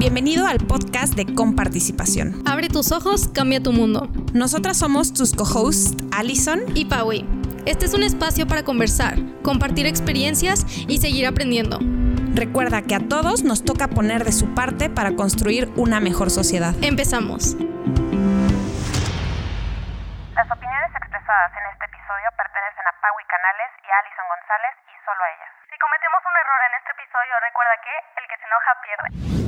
Bienvenido al podcast de Comparticipación. Abre tus ojos, cambia tu mundo. Nosotras somos tus co-hosts, Allison y Paui. Este es un espacio para conversar, compartir experiencias y seguir aprendiendo. Recuerda que a todos nos toca poner de su parte para construir una mejor sociedad. Empezamos. Las opiniones expresadas en este episodio pertenecen a Paui Canales y a Alison González y solo a ellas. Si cometemos un error en este episodio, recuerda que el que se enoja pierde.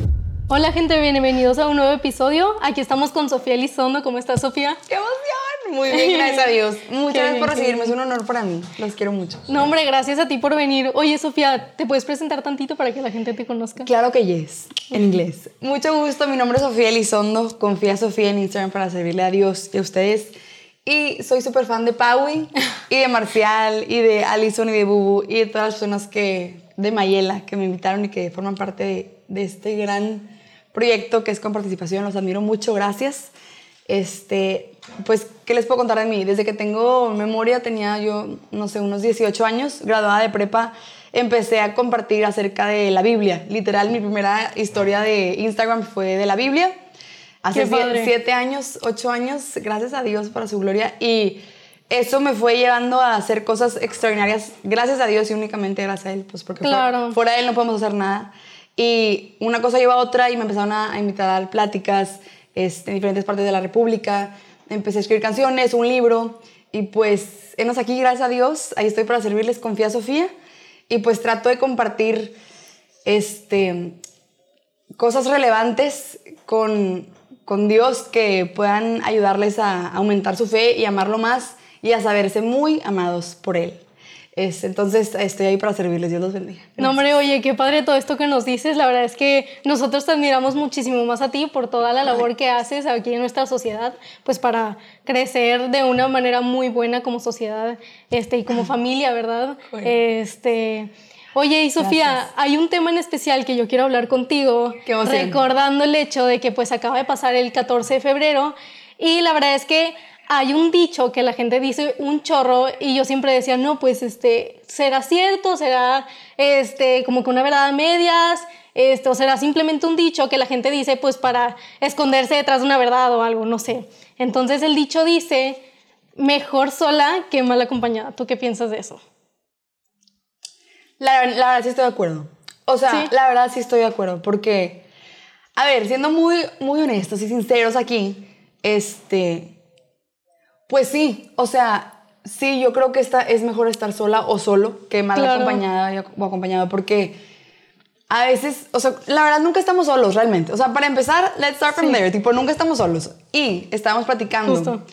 Hola gente, bienvenidos a un nuevo episodio. Aquí estamos con Sofía Elizondo. ¿Cómo estás, Sofía? ¡Qué emoción! Muy bien, gracias a Dios. Muchas gracias por recibirme, es un honor para mí. Los quiero mucho. No, hombre, gracias a ti por venir. Oye, Sofía, ¿te puedes presentar tantito para que la gente te conozca? Claro que yes, en inglés. Mucho gusto, mi nombre es Sofía Elizondo. Confía Sofía en Instagram para servirle a Dios y a ustedes. Y soy súper fan de Paui y de Marcial y de Alison y de Bubu y de todas las personas que, de Mayela que me invitaron y que forman parte de, de este gran proyecto que es con participación. Los admiro mucho, gracias. Este, pues, ¿qué les puedo contar de mí? Desde que tengo memoria, tenía yo, no sé, unos 18 años, graduada de prepa, empecé a compartir acerca de la Biblia. Literal, mi primera historia de Instagram fue de la Biblia. Hace siete años, ocho años, gracias a Dios para su gloria. Y eso me fue llevando a hacer cosas extraordinarias, gracias a Dios y únicamente gracias a Él, pues porque fuera de Él no podemos hacer nada. Y una cosa lleva a otra y me empezaron a, invitar a dar pláticas este, en diferentes partes de la República. Empecé a escribir canciones, un libro. Y pues, enos aquí, gracias a Dios. Ahí estoy para servirles, confía Sofía. Y pues trato de compartir este, cosas relevantes con, con Dios que puedan ayudarles a aumentar su fe y amarlo más y a saberse muy amados por Él. Es, entonces estoy ahí para servirles, Dios los bendiga. No, hombre, oye, qué padre todo esto que nos dices. La verdad es que nosotros te admiramos muchísimo más a ti por toda la labor que haces aquí en nuestra sociedad, pues para crecer de una manera muy buena como sociedad este, y como familia, ¿verdad? Este. Oye, y Sofía, hay un tema en especial que yo quiero hablar contigo, recordando el hecho de que pues acaba de pasar el 14 de febrero y la verdad es que hay un dicho que la gente dice un chorro y yo siempre decía, no, pues este, será cierto, será este, como que una verdad a medias, esto o será simplemente un dicho que la gente dice pues para esconderse detrás de una verdad o algo, no sé. Entonces el dicho dice, mejor sola que mal acompañada. ¿Tú qué piensas de eso? La, la verdad sí estoy de acuerdo. O sea, la verdad sí estoy de acuerdo porque, a ver, siendo muy, muy honestos y sinceros aquí, este pues sí, o sea, sí, yo creo que esta es mejor estar sola o solo que mal acompañada o acompañado porque a veces, o sea, la verdad nunca estamos solos realmente. O sea, para empezar, let's start from there, tipo, nunca estamos solos. Y estábamos platicando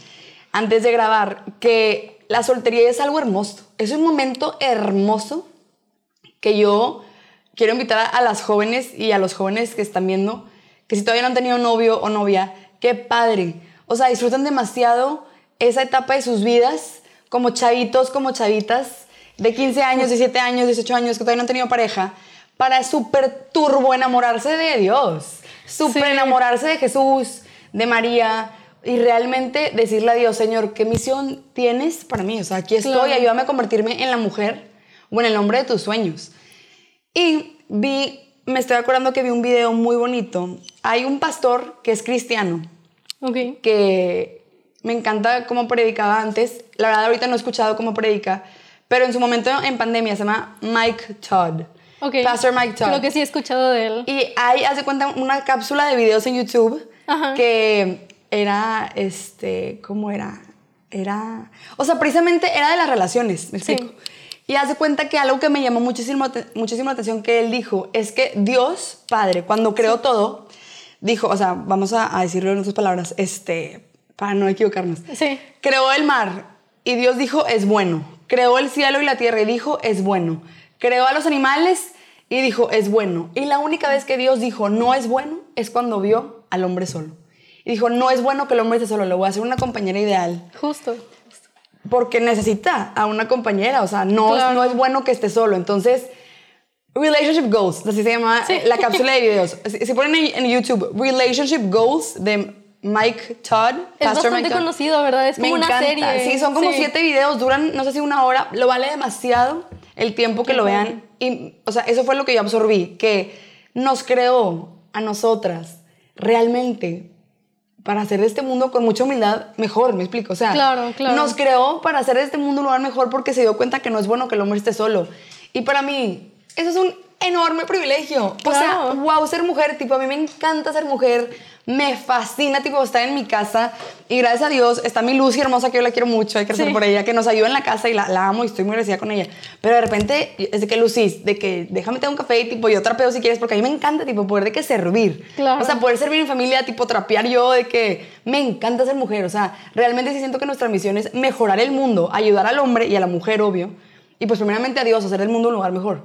antes de grabar que la soltería es algo hermoso. Es un momento hermoso que yo quiero invitar a las jóvenes y a los jóvenes que están viendo que si todavía no han tenido novio o novia, qué padre. O sea, disfruten demasiado esa etapa de sus vidas como chavitos, como chavitas de 15 años, 17 años, 18 años que todavía no han tenido pareja, para súper turbo enamorarse de Dios, súper enamorarse de Jesús, de María y realmente decirle a Dios, Señor, ¿qué misión tienes para mí? O sea, aquí estoy, ayúdame a convertirme en la mujer o en el hombre de tus sueños. Y vi, me estoy acordando que vi un video muy bonito. Hay un pastor que es cristiano, okay. que me encanta cómo predicaba antes. La verdad, ahorita no he escuchado cómo predica, pero en su momento en pandemia se llama Mike Todd. Okay. Pastor Mike Todd. Creo que sí he escuchado de él. Y hay, hace cuenta, una cápsula de videos en YouTube que era, este, ¿cómo era? Era, o sea, precisamente era de las relaciones, me explico. Y hace cuenta que algo que me llamó muchísimo, muchísimo la atención que él dijo es que Dios, Padre, cuando creó todo, dijo, o sea, vamos a, a decirlo en otras palabras, este, para no equivocarnos. Sí. Creó el mar y Dios dijo, es bueno. Creó el cielo y la tierra y dijo, es bueno. Creó a los animales y dijo, es bueno. Y la única vez que Dios dijo, no es bueno, es cuando vio al hombre solo. Y dijo, no es bueno que el hombre esté solo, le voy a hacer una compañera ideal. Justo. Porque necesita a una compañera, o sea, no, no es bueno que esté solo. Entonces, Relationship Goals, así se llama la cápsula de videos. Si, ponen en YouTube Relationship Goals de Mike Todd. Es bastante conocido, ¿verdad? Es como una serie. Sí, son como siete videos, duran no sé si una hora, lo vale demasiado el tiempo que lo vean. Y, o sea, eso fue lo que yo absorbí, que nos creó a nosotras realmente para hacer de este mundo con mucha humildad mejor, me explico. O sea, Claro, claro. nos creó para hacer de este mundo un lugar mejor porque se dio cuenta que no es bueno que el hombre esté solo. Y para mí, eso es un enorme privilegio. O sea, Claro. wow, ser mujer, tipo, a mí me encanta ser mujer, me fascina, tipo, estar en mi casa. Y gracias a Dios está mi Lucy hermosa, que yo la quiero mucho, hay que hacer Sí. por ella, que nos ayuda en la casa y la, la amo y estoy muy agradecida con ella. Pero de repente, es de que Lucy, de que déjame tener un café y tipo, yo trapeo si quieres, porque a mí me encanta, tipo, poder de que servir. Claro. O sea, poder servir en familia, tipo, trapear yo, de que me encanta ser mujer. O sea, realmente sí siento que nuestra misión es mejorar el mundo, ayudar al hombre y a la mujer, obvio. Y pues primeramente a Dios, hacer el mundo un lugar mejor.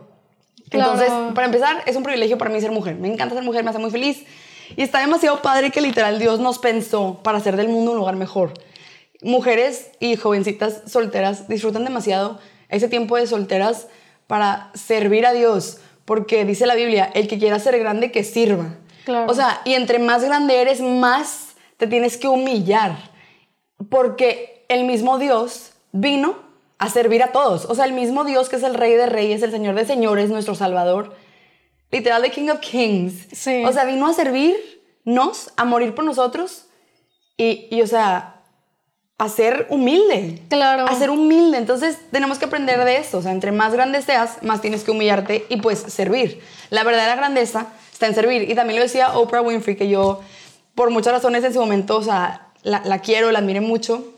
Claro. Entonces, para empezar, es un privilegio para mí ser mujer. Me encanta ser mujer, me hace muy feliz. Y está demasiado padre que literal Dios nos pensó para hacer del mundo un lugar mejor. Mujeres y jovencitas solteras disfrutan demasiado ese tiempo de solteras para servir a Dios. Porque dice la Biblia, el que quiera ser grande, que sirva. Claro. O sea, y entre más grande eres, más te tienes que humillar. Porque el mismo Dios vino a servir a todos. O sea, el mismo Dios que es el Rey de Reyes, el Señor de Señores, nuestro Salvador. Literal, the King of Kings. Sí. O sea, vino a servirnos, a morir por nosotros. Y, y, o sea, a ser humilde. Claro. A ser humilde. Entonces, tenemos que aprender de eso. O sea, entre más grande seas, más tienes que humillarte y pues servir. La verdadera grandeza está en servir. Y también lo decía Oprah Winfrey, que yo, por muchas razones en su momento, o sea, la, la quiero, la admiré mucho,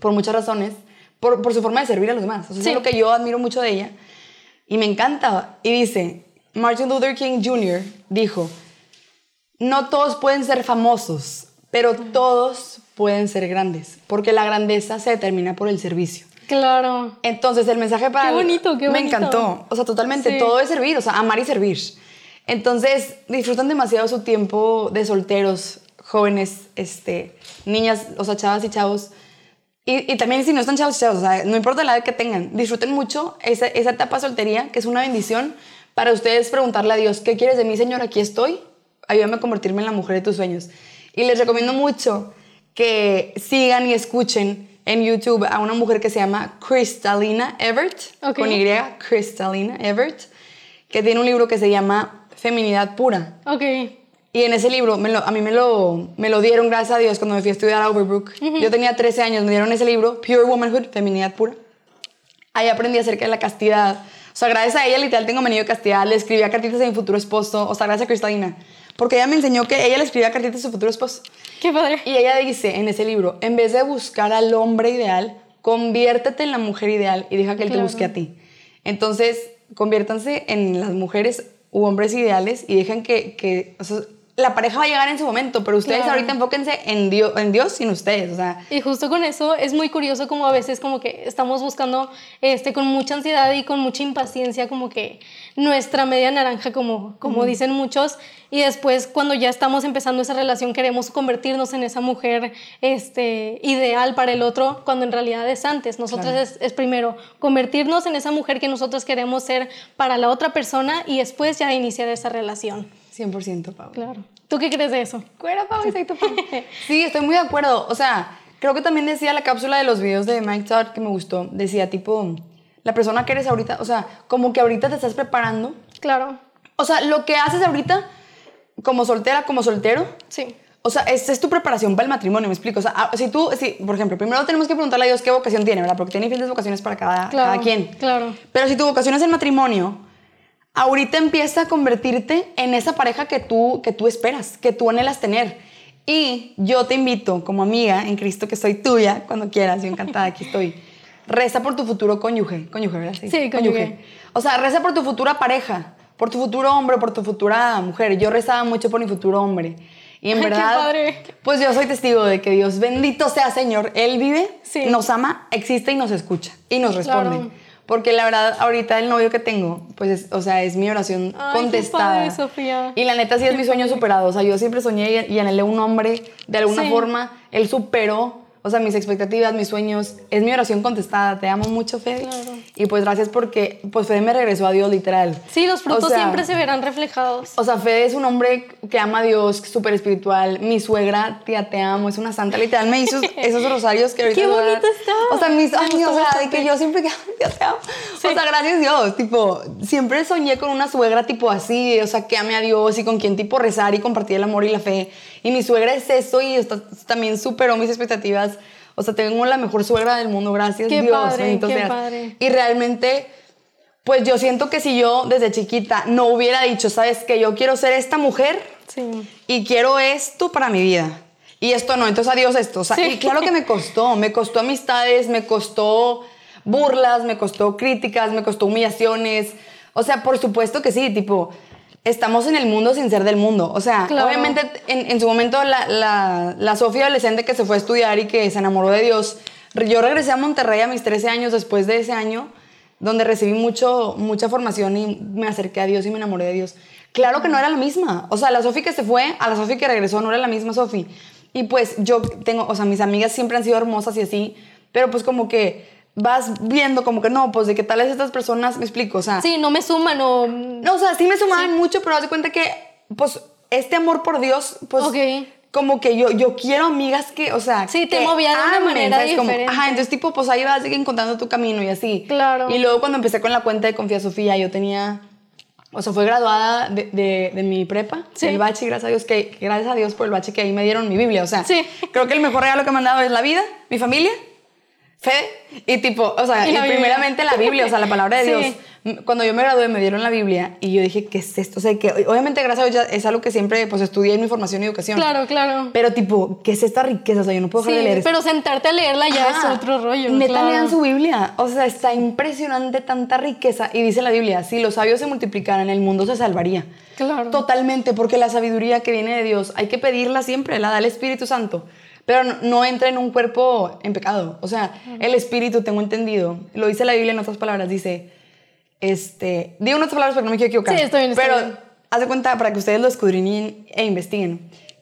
por muchas razones, por, por su forma de servir a los demás. O sea, Sí. Es lo que yo admiro mucho de ella. Y me encanta. Y dice, Martin Luther King Jr. dijo, no todos pueden ser famosos, pero todos pueden ser grandes, porque la grandeza se determina por el servicio. Claro. Entonces, el mensaje para... Qué bonito, qué Me bonito. encantó. O sea, totalmente. Sí. Todo es servir, o sea, amar y servir. Entonces, disfrutan demasiado su tiempo de solteros, jóvenes, este, niñas, o sea, chavas y chavos. Y, y también si no están chavos y chavos, o sea, no importa la edad que tengan, disfruten mucho esa, esa etapa de soltería, que es una bendición para ustedes preguntarle a Dios, ¿qué quieres de mí, Señor? Aquí estoy. Ayúdame a convertirme en la mujer de tus sueños. Y les recomiendo mucho que sigan y escuchen en YouTube a una mujer que se llama Kristalina Everett, Ok. con Y, Kristalina Everett, que tiene un libro que se llama Feminidad Pura. Ok. Y en ese libro, me lo- a mí me lo, me lo dieron, gracias a Dios, cuando me fui a estudiar a Overbrook. Yo tenía 13 años, me dieron ese libro, Pure Womanhood, Feminidad Pura. Ahí aprendí acerca de la castidad. O sea, gracias a ella, literal, tengo anillo de castidad. Le escribía cartitas a mi futuro esposo. O sea, gracias a Cristalina. Porque ella me enseñó que ella le escribía cartitas a su futuro esposo. Qué padre. Y ella dice en ese libro, en vez de buscar al hombre ideal, conviértete en la mujer ideal y deja que él Claro. te busque a ti. Entonces, conviértanse en las mujeres u hombres ideales y dejen que, que o sea, la pareja va a llegar en su momento, pero ustedes Claro. ahorita enfóquense en Dios, en Dios sin ustedes. O sea, Y justo con eso es muy curioso como a veces como que estamos buscando este, con mucha ansiedad y con mucha impaciencia como que nuestra media naranja como, como dicen muchos y después cuando ya estamos empezando esa relación queremos convertirnos en esa mujer este, ideal para el otro cuando en realidad es antes. Nosotros Claro. es, es primero convertirnos en esa mujer que nosotros queremos ser para la otra persona y después ya iniciar esa relación. 100% Pablo. Claro. ¿Tú qué crees de eso? Sí, estoy muy de acuerdo. O sea, creo que también decía la cápsula de los videos de Mike Todd que me gustó. Decía, tipo, la persona que eres ahorita, o sea, como que ahorita te estás preparando. Claro. O sea, lo que haces ahorita, como soltera, como soltero, Sí. o sea, esa es tu preparación para el matrimonio, me explico. O sea, ah, si tú, si, por ejemplo, primero tenemos que preguntarle a Dios qué vocación tiene, ¿verdad? Porque tiene diferentes vocaciones para cada, Claro, cada quien. claro. Pero si tu vocación es el matrimonio, ahorita empieza a convertirte en esa pareja que tú, que tú esperas, que tú anhelas tener. Y yo te invito, como amiga en Cristo, que soy tuya, cuando quieras, yo encantada, aquí estoy. Reza por tu futuro cónyuge. Cónyuge, ¿verdad? Sí, cónyuge. O sea, reza por tu futura pareja, por tu futuro hombre, por tu futura mujer. Yo rezaba mucho por mi futuro hombre. Y en Ay, qué verdad, padre. pues yo soy testigo de que Dios, bendito sea Señor, Él vive, Sí. nos ama, existe y nos escucha y nos responde. Claro. Porque la verdad, ahorita el novio que tengo, pues, es- o sea, es mi oración Ay, contestada. padre, Sofía. Y la neta sí es mi sueño superado. O sea, yo siempre soñé y, y anhelé un hombre de alguna Sí. forma. Él superó, o sea, mis expectativas, mis sueños. Es mi oración contestada. Te amo mucho, Fede. Claro. Y pues gracias porque pues Fede me regresó a Dios literal. Sí, los frutos O sea, siempre se verán reflejados. O sea, Fede es un hombre que ama a Dios, súper espiritual. Mi suegra, tía, te amo, es una santa. Literal, me hizo esos rosarios que ahorita... Qué bonito está. O sea, mis años, o sea, de que yo siempre que te amo. O sea, gracias Dios, tipo, siempre soñé con una suegra tipo así, o sea, que ame a Dios y con quien tipo rezar y compartir el amor y la fe. Y mi suegra es eso y está- también superó mis expectativas. O sea, tengo la mejor suegra del mundo, gracias Qué Dios. padre, qué padre. Y realmente, pues yo siento que si yo desde chiquita no hubiera dicho, sabes que yo quiero ser esta mujer Sí. y quiero esto para mi vida. Y esto no, entonces adiós esto. O sea, Sí. y claro que me costó, me costó amistades, me costó burlas, me costó críticas, me costó humillaciones. O sea, por supuesto que sí, tipo, estamos en el mundo sin ser del mundo. O sea, Claro. obviamente en, en su momento la, la, la Sofía adolescente que se fue a estudiar y que se enamoró de Dios, yo regresé a Monterrey a mis 13 años después de ese año, donde recibí mucho, mucha formación y me acerqué a Dios y me enamoré de Dios. Claro que no era la misma. O sea, la Sofi que se fue, a la Sofi que regresó, no era la misma Sofi. Y pues yo tengo, o sea, mis amigas siempre han sido hermosas y así, pero pues como que vas viendo como que no, pues de qué tal es estas personas, me explico, o sea, Sí, no me suman o... no, o sea, sí me sumaban mucho, pero haz de cuenta que, pues, este amor por Dios, pues, Ok. como que yo, yo quiero amigas que, o sea, Sí, te que movía de una manera ¿sabes? Como, diferente. ajá, entonces, tipo, pues ahí vas encontrando tu camino y así. Claro. Y luego cuando empecé con la cuenta de Confía Sofía, yo tenía, o sea, fue graduada de, de, de mi prepa, Sí. del bachi, gracias a Dios, que gracias a Dios por el bachi que ahí me dieron mi Biblia, o sea, Sí. creo que el mejor regalo que me han dado es la vida, mi familia, fe y tipo, o sea, Y la primeramente la Biblia, o sea, la palabra de Sí. Dios. Cuando yo me gradué me dieron la Biblia y yo dije, ¿qué es esto? O sea, que obviamente gracias a Dios es algo que siempre pues estudié en mi formación y educación. Claro, claro. Pero tipo, ¿qué es esta riqueza? O sea, yo no puedo dejar Sí, de leer pero sentarte a leerla ya es otro rollo. Neta, claro. lean su Biblia. O sea, está impresionante tanta riqueza. Y dice la Biblia, si los sabios se multiplicaran, el mundo se salvaría. Claro. Totalmente, porque la sabiduría que viene de Dios hay que pedirla siempre, la da el Espíritu Santo. Pero no, no entra en un cuerpo en pecado. O sea, el Espíritu, tengo entendido, lo dice la Biblia en otras palabras, dice, este, digo en otras palabras porque no me quiero equivocar. Sí, está bien, Pero bien. haz de cuenta para que ustedes lo escudriñen e investiguen.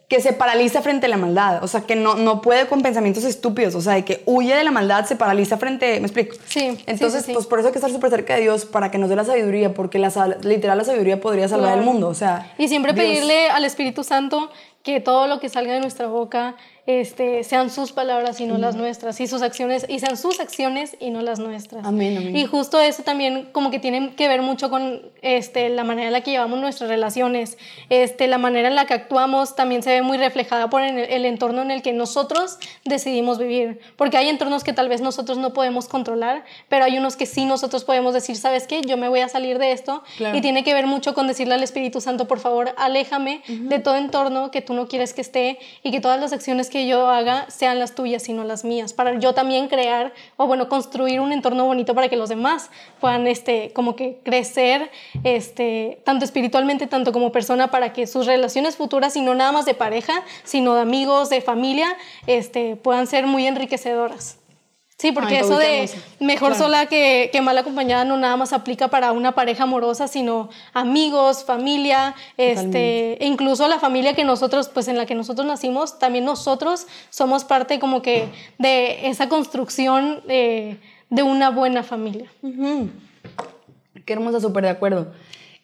Que se paraliza frente a la maldad, o sea, que no, no puede con pensamientos estúpidos, o sea, de que huye de la maldad, se paraliza frente, ¿me explico? Sí, Entonces, sí, sí. pues por eso hay que estar súper cerca de Dios, para que nos dé la sabiduría, porque la, literal la sabiduría podría salvar Claro. el mundo, o sea. Y siempre Dios- pedirle al Espíritu Santo que todo lo que salga de nuestra boca este, sean sus palabras y no las nuestras, y sus acciones, y sean sus acciones y no las nuestras. Amén, amén. Y justo eso también como que tiene que ver mucho con este, la manera en la que llevamos nuestras relaciones, este, la manera en la que actuamos también se ve muy reflejada por el, el entorno en el que nosotros decidimos vivir, porque hay entornos que tal vez nosotros no podemos controlar, pero hay unos que sí nosotros podemos decir, ¿sabes qué? Yo me voy a salir de esto Claro. y tiene que ver mucho con decirle al Espíritu Santo, por favor, aléjame de todo entorno que tú no quieres que esté y que todas las acciones que yo haga sean las tuyas y no las mías, para yo también crear o bueno, construir un entorno bonito para que los demás puedan este como que crecer este tanto espiritualmente tanto como persona para que sus relaciones futuras y no nada más de pareja, sino de amigos, de familia, este puedan ser muy enriquecedoras. Sí, porque Ay, eso de mejor Claro. sola que, que mal acompañada no nada más aplica para una pareja amorosa, sino amigos, familia, este, e incluso la familia que nosotros, pues en la que nosotros nacimos, también nosotros somos parte como que de esa construcción eh, de una buena familia. Ujú. Qué hermosa, súper de acuerdo.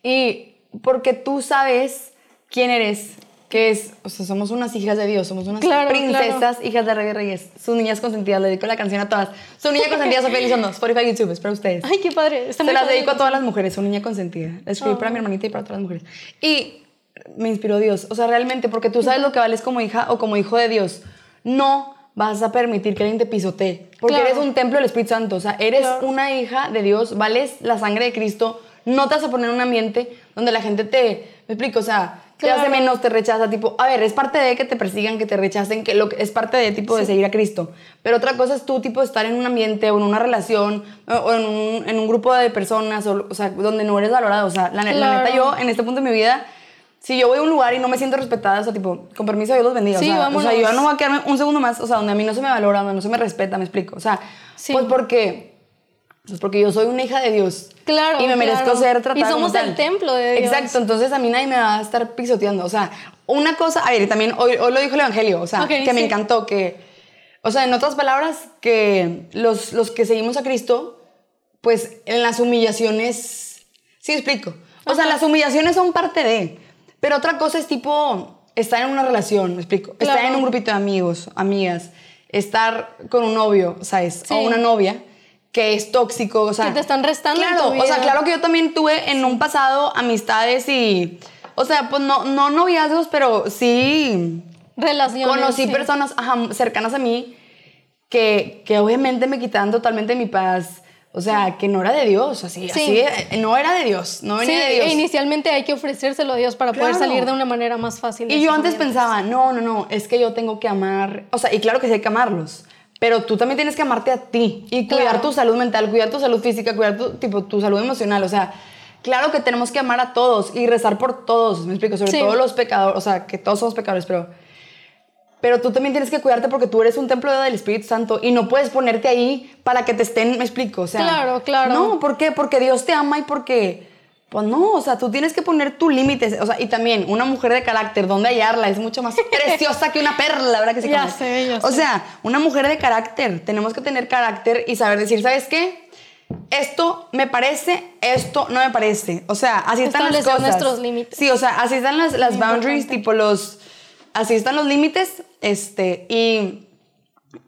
Y porque tú sabes quién eres, que es, o sea, somos unas hijas de Dios, somos unas Claro, princesas, hijas de Rey Reyes, sus niñas consentidas, le dedico la canción a todas. Su niña consentida, Sofía Elizondo, Spotify, YouTube, es para ustedes. Ay, qué padre. Está Se muy las padre. dedico a todas las mujeres, su niña consentida. La escribí para mi hermanita y para todas las mujeres. Y me inspiró Dios. O sea, realmente, porque tú sabes lo que vales como hija o como hijo de Dios. No vas a permitir que alguien te pisotee. Porque Claro. eres un templo del Espíritu Santo. O sea, eres una hija de Dios, vales la sangre de Cristo. No te vas a poner en un ambiente donde la gente te. Me explico, o sea, te hace Claro. menos, te rechaza. Tipo, a ver, es parte de que te persigan, que te rechacen, que lo, que- es parte de tipo de seguir a Cristo. Pero otra cosa es tú, tipo, estar en un ambiente o en una relación o- en un, en un grupo de personas, o, o sea, donde no eres valorado. O sea, la, Claro. neta, yo en este punto de mi vida. Si yo voy a un lugar y no me siento respetada, o sea, tipo, con permiso, Dios los bendiga. Sí, o, sea, o sea, yo no voy a quedarme un segundo más, o sea, donde a mí no se me valora, donde no se me respeta, me explico. O sea, Sí. pues porque, pues porque yo soy una hija de Dios. Claro, Y me merezco claro. ser tratada Y como somos tal. el templo de Dios. Exacto, entonces a mí nadie me va a estar pisoteando. O sea, una cosa, a ver, también hoy, hoy lo dijo el Evangelio, o sea, Ok, que me sí. encantó, que, o sea, en otras palabras, que los, los que seguimos a Cristo, pues en las humillaciones, sí explico. O sea, las humillaciones son parte de, pero otra cosa es tipo estar en una relación, me explico, estar Claro. en un grupito de amigos, amigas, estar con un novio, ¿sabes? Sí. O una novia que es tóxico, o sea, Que te están restando en Claro, tu o sea, vida. claro que yo también tuve en un pasado amistades y o sea, pues no no noviazgos, pero sí Relaciones. conocí sí. personas ajá, cercanas a mí que, que obviamente me quitaban totalmente mi paz. O sea, que no era de Dios, así, Sí. así, eh, no era de Dios, no Sí, venía de Dios. e inicialmente hay que ofrecérselo a Dios para poder Claro. salir de una manera más fácil. Y yo antes pensaba, no, no, no, es que yo tengo que amar, o sea, y claro que sí hay que amarlos, pero tú también tienes que amarte a ti y cuidar Claro. tu salud mental, cuidar tu salud física, cuidar tu, tipo, tu salud emocional, o sea, claro que tenemos que amar a todos y rezar por todos, me explico, sobre Sí. todo los pecadores, o sea, que todos somos pecadores, pero... Pero tú también tienes que cuidarte porque tú eres un templo del Espíritu Santo y no puedes ponerte ahí para que te estén, me explico, o sea... Claro, claro. No, ¿por qué? Porque Dios te ama y porque... Pues no, o sea, tú tienes que poner tu límites. O sea, y también una mujer de carácter, ¿dónde hallarla? Es mucho más preciosa que una perla, ¿verdad que sí? Ya sé, ya O sé. sea, una mujer de carácter. Tenemos que tener carácter y saber decir, ¿sabes qué? Esto me parece, esto no me parece. O sea, así están las Establecer cosas. nuestros límites. Sí, o sea, así están las, las boundaries, tipo los... Así están los límites, este, y...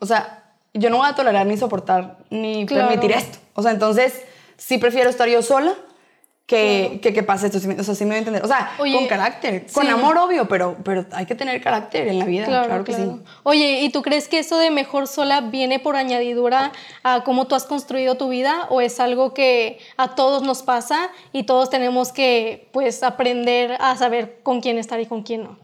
O sea, yo no voy a tolerar ni soportar ni Claro. permitir esto. O sea, entonces sí prefiero estar yo sola que, que, que pase esto. O sea, sí me voy a entender. O sea, Oye, con carácter, con sí. amor, obvio, pero, pero hay que tener carácter en la vida. Claro, que sí. Oye, ¿y tú crees que eso de mejor sola viene por añadidura a cómo tú has construido tu vida o es algo que a todos nos pasa y todos tenemos que pues aprender a saber con quién estar y con quién no?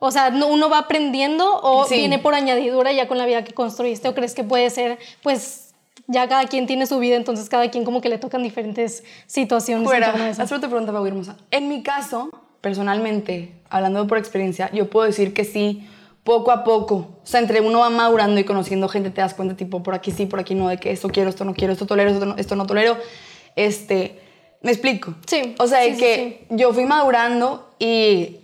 O sea, ¿no- ¿uno va aprendiendo o Sí. viene por añadidura ya con la vida que construiste o crees que puede ser pues ya cada quien tiene su vida, entonces cada quien como que le tocan diferentes situaciones. Fuera, torno a eso? haz otra pregunta, Pau hermosa. En mi caso, personalmente, hablando por experiencia, yo puedo decir que sí, poco a poco. O sea, entre uno va madurando y conociendo gente, te das cuenta, tipo, por aquí sí, por aquí no, de que esto quiero, esto no quiero, esto tolero, esto no, esto no tolero. Este, ¿me explico? Sí, O sea, de sí, sí, que yo fui madurando y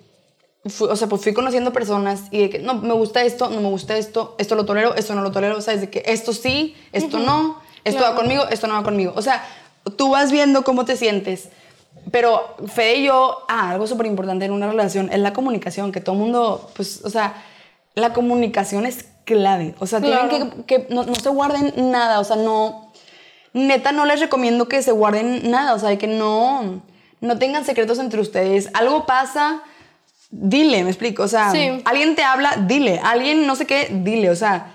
fui- o sea, pues fui conociendo personas y de que no, me gusta esto, no me gusta esto, esto lo tolero, esto no lo tolero, o sea, es de que esto sí, esto no, esto Claro. va conmigo, esto no va conmigo. O sea, tú vas viendo cómo te sientes. Pero Fede y yo, ah, algo súper importante en una relación es la comunicación, que todo el mundo, pues, o sea, la comunicación es clave. O sea, Claro. tienen que, que no, no se guarden nada, o sea, no, neta no les recomiendo que se guarden nada, o sea, que no, no tengan secretos entre ustedes. Algo pasa, dile, me explico, o sea, Sí. alguien te habla, dile, alguien no sé qué, dile, o sea,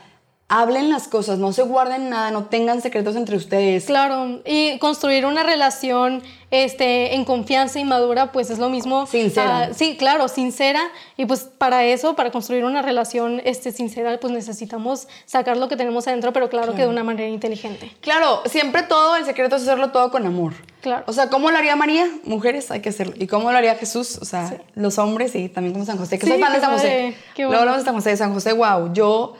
hablen las cosas, no se guarden nada, no tengan secretos entre ustedes. Claro, y construir una relación este, en confianza y madura, pues es lo mismo. Sincera. ah, sí, claro, sincera. Y pues para eso, para construir una relación este, sincera, pues necesitamos sacar lo que tenemos adentro, pero claro, que de una manera inteligente. Claro, siempre todo, el secreto es hacerlo todo con amor. Claro. O sea, ¿cómo lo haría María? Mujeres, hay que hacerlo. ¿Y cómo lo haría Jesús? O sea, los hombres y también como San José. Que Sí, soy fan de San José. Luego hablamos de San José. San José, wow. Yo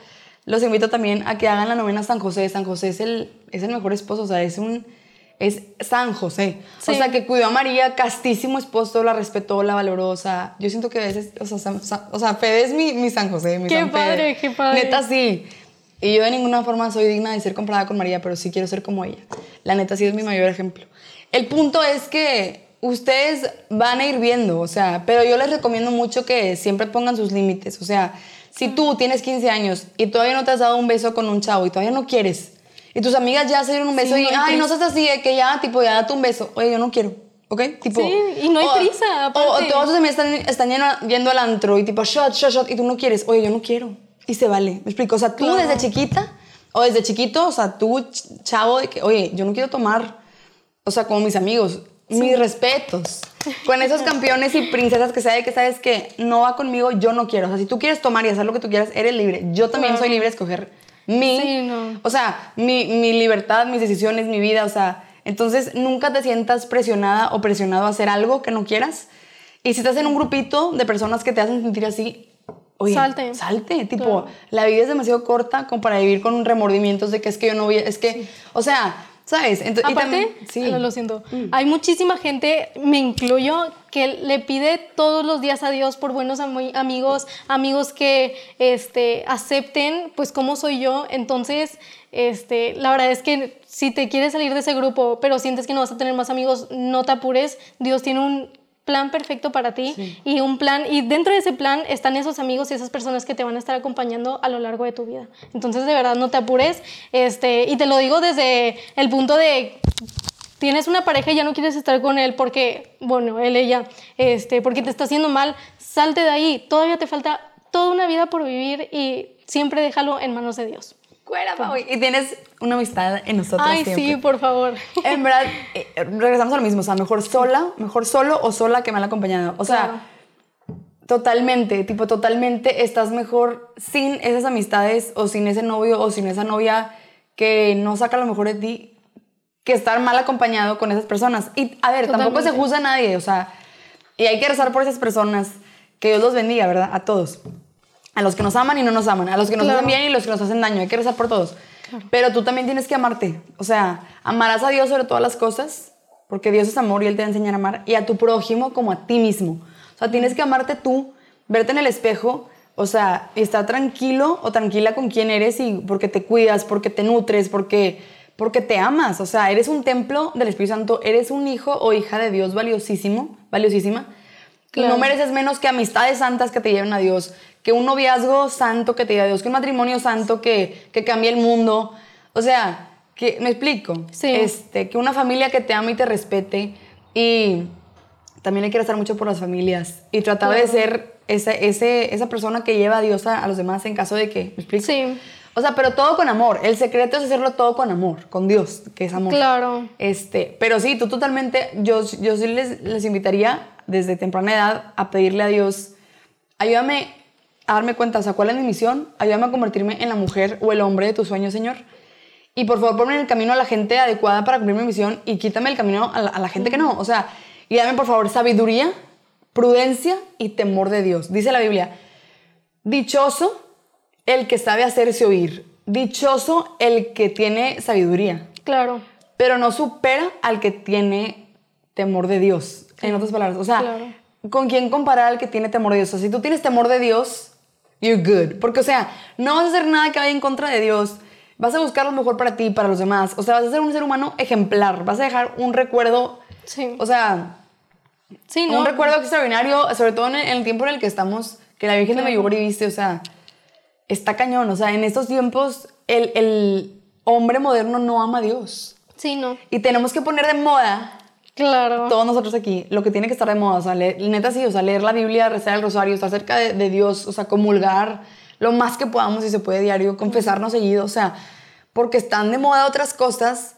los invito también a que hagan la novena San José. San José es el, es el mejor esposo, o sea, es un... Es San José. O Sí. sea, que cuidó a María, castísimo esposo, la respetó, la valoró. O sea, yo siento que a veces, o sea, San- San- o sea Fede es mi, mi San José, mi Qué San Fede. padre, qué padre. Neta, sí. Y yo de ninguna forma soy digna de ser comparada con María, pero sí quiero ser como ella. La neta sí es mi mayor ejemplo. El punto es que ustedes van a ir viendo, o sea, pero yo les recomiendo mucho que siempre pongan sus límites. O sea, si tú tienes 15 años y todavía no te has dado un beso con un chavo y todavía no quieres, y tus amigas ya se dieron un beso Sí, y, no ay, no seas así, de que ya, tipo, ya date un beso. Oye, yo no quiero. ¿Ok? Tipo, Sí, y no hay o- prisa, O, o todos amigos están, están yendo, yendo al antro y tipo, shot, shot, shot, y tú no quieres. Oye, yo no quiero. Y se vale. ¿Me explico? O sea, tú Claro. desde chiquita o desde chiquito, o sea, tú, ch- chavo, de que, oye, yo no quiero tomar, o sea, como mis amigos, mis respetos. Con esos campeones y princesas que sabe que sabes que no va conmigo, yo no quiero. O sea, si tú quieres tomar y hacer lo que tú quieras, eres libre. Yo también soy libre de escoger mi, Sí, no. o sea, mi, mi libertad, mis decisiones, mi vida, o sea, entonces nunca te sientas presionada o presionado a hacer algo que no quieras. Y si estás en un grupito de personas que te hacen sentir así, oye, Salte. salte, tipo, Claro. la vida es demasiado corta como para vivir con remordimientos de que es que yo no voy, a- es que, o sea, ¿Sabes? Entonces, y Aparte, sí. Mm. lo, lo siento, hay muchísima gente, me incluyo, que le pide todos los días a Dios por buenos ami- amigos, amigos que este, acepten pues cómo soy yo. Entonces, este, la verdad es que si te quieres salir de ese grupo, pero sientes que no vas a tener más amigos, no te apures. Dios tiene un plan perfecto para ti y un plan y dentro de ese plan están esos amigos y esas personas que te van a estar acompañando a lo largo de tu vida. Entonces, de verdad, no te apures. Este, y te lo digo desde el punto de tienes una pareja y ya no quieres estar con él porque, bueno, él, ella, este, porque te está haciendo mal, salte de ahí. Todavía te falta toda una vida por vivir y siempre déjalo en manos de Dios. Fuera, Pau. Y tienes una amistad en nosotros Ay, siempre. sí, por favor. En verdad, eh, regresamos a lo mismo. O sea, mejor sola, mejor solo o sola que mal acompañado. O sea, Claro. totalmente, tipo, totalmente estás mejor sin esas amistades o sin ese novio o sin esa novia que no saca lo mejor de ti que estar mal acompañado con esas personas. Y a ver, tampoco se juzga a nadie, o sea, y hay que rezar por esas personas. Que Dios los bendiga, ¿verdad? A todos. A los que nos aman y no nos aman, a los que nos Claro. hacen bien y los que nos hacen daño. Hay que rezar por todos. Pero tú también tienes que amarte. O sea, amarás a Dios sobre todas las cosas, porque Dios es amor y Él te va a enseñar a amar, y a tu prójimo como a ti mismo. O sea, tienes que amarte tú, verte en el espejo, o sea, y estar tranquilo o tranquila con quién eres y porque te cuidas, porque te nutres, porque, porque te amas. O sea, eres un templo del Espíritu Santo, eres un hijo o hija de Dios valiosísimo, valiosísima. No mereces menos que amistades santas que te lleven a Dios, que un noviazgo santo que te lleve a Dios, que un matrimonio santo que, que cambie el mundo. O sea, que, me explico. Sí. Este, que una familia que te ame y te respete. Y también hay que rezar mucho por las familias y tratar de Claro. ser esa, ese, esa persona que lleva a Dios a, a los demás en caso de que, ¿me explico? Sí. O sea, pero todo con amor. El secreto es hacerlo todo con amor, con Dios, que es amor. Claro. Este, pero sí, tú totalmente, yo, yo sí les, les invitaría desde temprana edad a pedirle a Dios, ayúdame a darme cuenta, o sea, cuál es mi misión, ayúdame a convertirme en la mujer o el hombre de tus sueños, Señor. Y por favor, ponme en el camino a la gente adecuada para cumplir mi misión y quítame el camino a la, a la gente que no. O sea, y dame por favor sabiduría, prudencia y temor de Dios. Dice la Biblia, dichoso el que sabe hacerse oír, dichoso el que tiene sabiduría Claro. pero no supera al que tiene temor de Dios. En otras palabras, o sea, Claro. ¿con quién comparar al que tiene temor de Dios? O sea, si tú tienes temor de Dios, you're good. Porque, o sea, no vas a hacer nada que vaya en contra de Dios. Vas a buscar lo mejor para ti para los demás. O sea, vas a ser un ser humano ejemplar. Vas a dejar un recuerdo, Sí. o sea, Sí, ¿no? un recuerdo extraordinario, sobre todo en el, tiempo en el que estamos, que la Virgen de Claro. Medjugorje viste, o sea, está cañón. O sea, en estos tiempos el, el hombre moderno no ama a Dios. Sí, no. Y tenemos que poner de moda, Claro. todos nosotros aquí, lo que tiene que estar de moda. O sea, leer- neta sí, o sea, leer la Biblia, rezar el rosario, estar cerca de, de Dios, o sea, comulgar lo más que podamos, si se puede diario, confesarnos seguido, o sea, porque están de moda otras cosas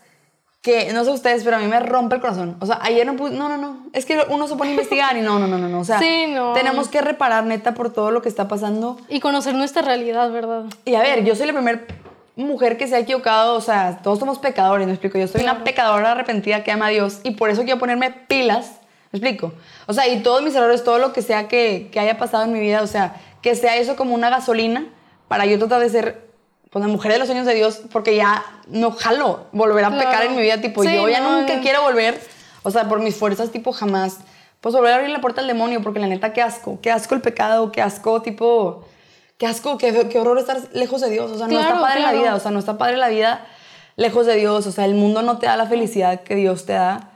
que, no sé ustedes, pero a mí me rompe el corazón. O sea, ayer no puse, no, no, no, es que uno se pone a investigar y no, no, no, no, no. O sea, Sí, no. tenemos que reparar neta por todo lo que está pasando. Y conocer nuestra realidad, ¿verdad? Y a ver, yo soy la primera mujer que se ha equivocado, o sea, todos somos pecadores, me explico. Yo soy una pecadora arrepentida que ama a Dios y por eso quiero ponerme pilas, me explico. O sea, y todos mis errores, todo lo que sea que, que haya pasado en mi vida, o sea, que sea eso como una gasolina para yo tratar de ser pues, la mujer de los sueños de Dios, porque ya no jalo volver a Claro. pecar en mi vida, tipo, Sí, yo ya no, nunca ya. quiero volver, o sea, por mis fuerzas, tipo, jamás, pues volver a abrir la puerta al demonio, porque la neta, qué asco, qué asco el pecado, qué asco, tipo, qué asco, qué, qué horror estar lejos de Dios, o sea, no está Claro, padre la claro. vida, o sea, no está padre la vida lejos de Dios, o sea, el mundo no te da la felicidad que Dios te da,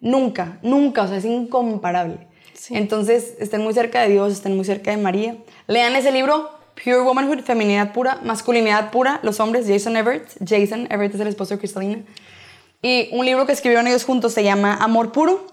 nunca, nunca, o sea, es incomparable. Sí. Entonces, estén muy cerca de Dios, estén muy cerca de María. Lean ese libro, Pure Womanhood, Feminidad Pura, Masculinidad Pura, los hombres, Jason Everett. Jason Everett es el esposo de Cristalina. Y un libro que escribieron ellos juntos se llama Amor Puro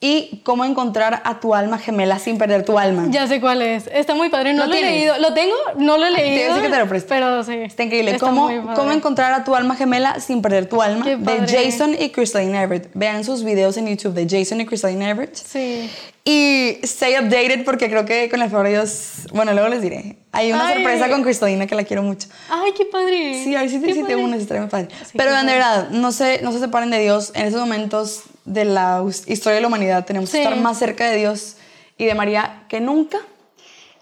y Cómo encontrar a tu alma gemela sin perder tu alma. Ya sé cuál es. Está muy padre. No ¿Lo lo, he leído. Lo tengo, no lo he leído. Tienes que te lo presto. Pero sí. Está increíble. Está ¿Cómo, cómo encontrar a tu alma gemela sin perder tu alma? Qué De padre. Jason y Cristalina Everett. Vean sus videos en YouTube de Jason y Cristalina Everett. Sí. Y stay updated porque creo que con el favor de Dios, bueno, luego les diré. Hay una Ay. sorpresa con Cristalina que la quiero mucho. Ay, qué padre. Sí, a ver si te si tengo una muy padre. Sí, Pero de verdad, no se, no se separen de Dios. En esos momentos de la historia de la humanidad tenemos que Sí. estar más cerca de Dios y de María que nunca.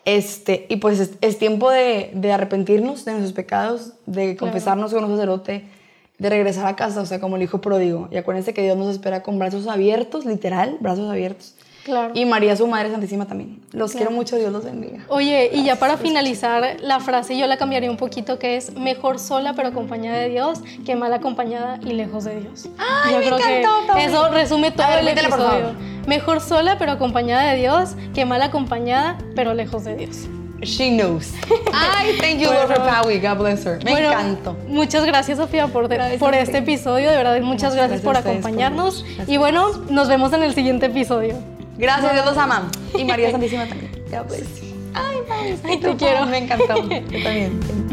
Este, y pues es, es tiempo de, de arrepentirnos de nuestros pecados, de confesarnos con un sacerdote de regresar a casa, o sea, como el hijo pródigo. Y acuérdense que Dios nos espera con brazos abiertos, literal, brazos abiertos. Claro. Y María, su Madre Santísima también. Los quiero mucho, Dios los bendiga. Oye, y ya para finalizar la frase, yo la cambiaría un poquito, que es mejor sola pero acompañada de Dios que mal acompañada y lejos de Dios. Ay, yo me creo encantó, que eso resume todo ver, el por episodio. favor. Mejor sola pero acompañada de Dios que mal acompañada pero lejos de Dios. She knows. Ay, thank you, Lord, for Bueno. God bless her. Me Bueno, encantó. Muchas gracias, Sofía, por, Gracias por a este episodio. De verdad, muchas Gracias gracias, por por acompañarnos. Gracias. Y bueno, nos vemos en el siguiente episodio. Gracias, Dios los ama. Y María Santísima también. Bless you. Ay, Paui, Ay, te quiero. Me encantó. Yo también.